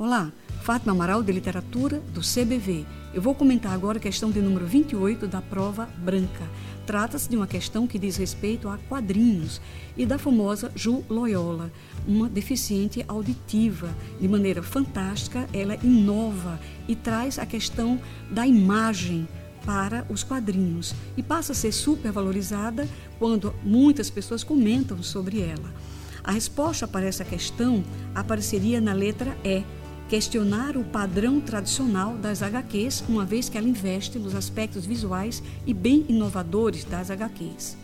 Olá, Fátima Amaral de Literatura do CBV. Eu vou comentar agora a questão de número 28 da prova branca. Trata-se de uma questão que diz respeito a quadrinhos e da famosa Ju Loyola, uma deficiente auditiva. De maneira fantástica, ela inova e traz a questão da imagem para os quadrinhos e passa a ser supervalorizada quando muitas pessoas comentam sobre ela. A resposta para essa questão apareceria na letra E questionar o padrão tradicional das HQs, uma vez que ela investe nos aspectos visuais e bem inovadores das HQs.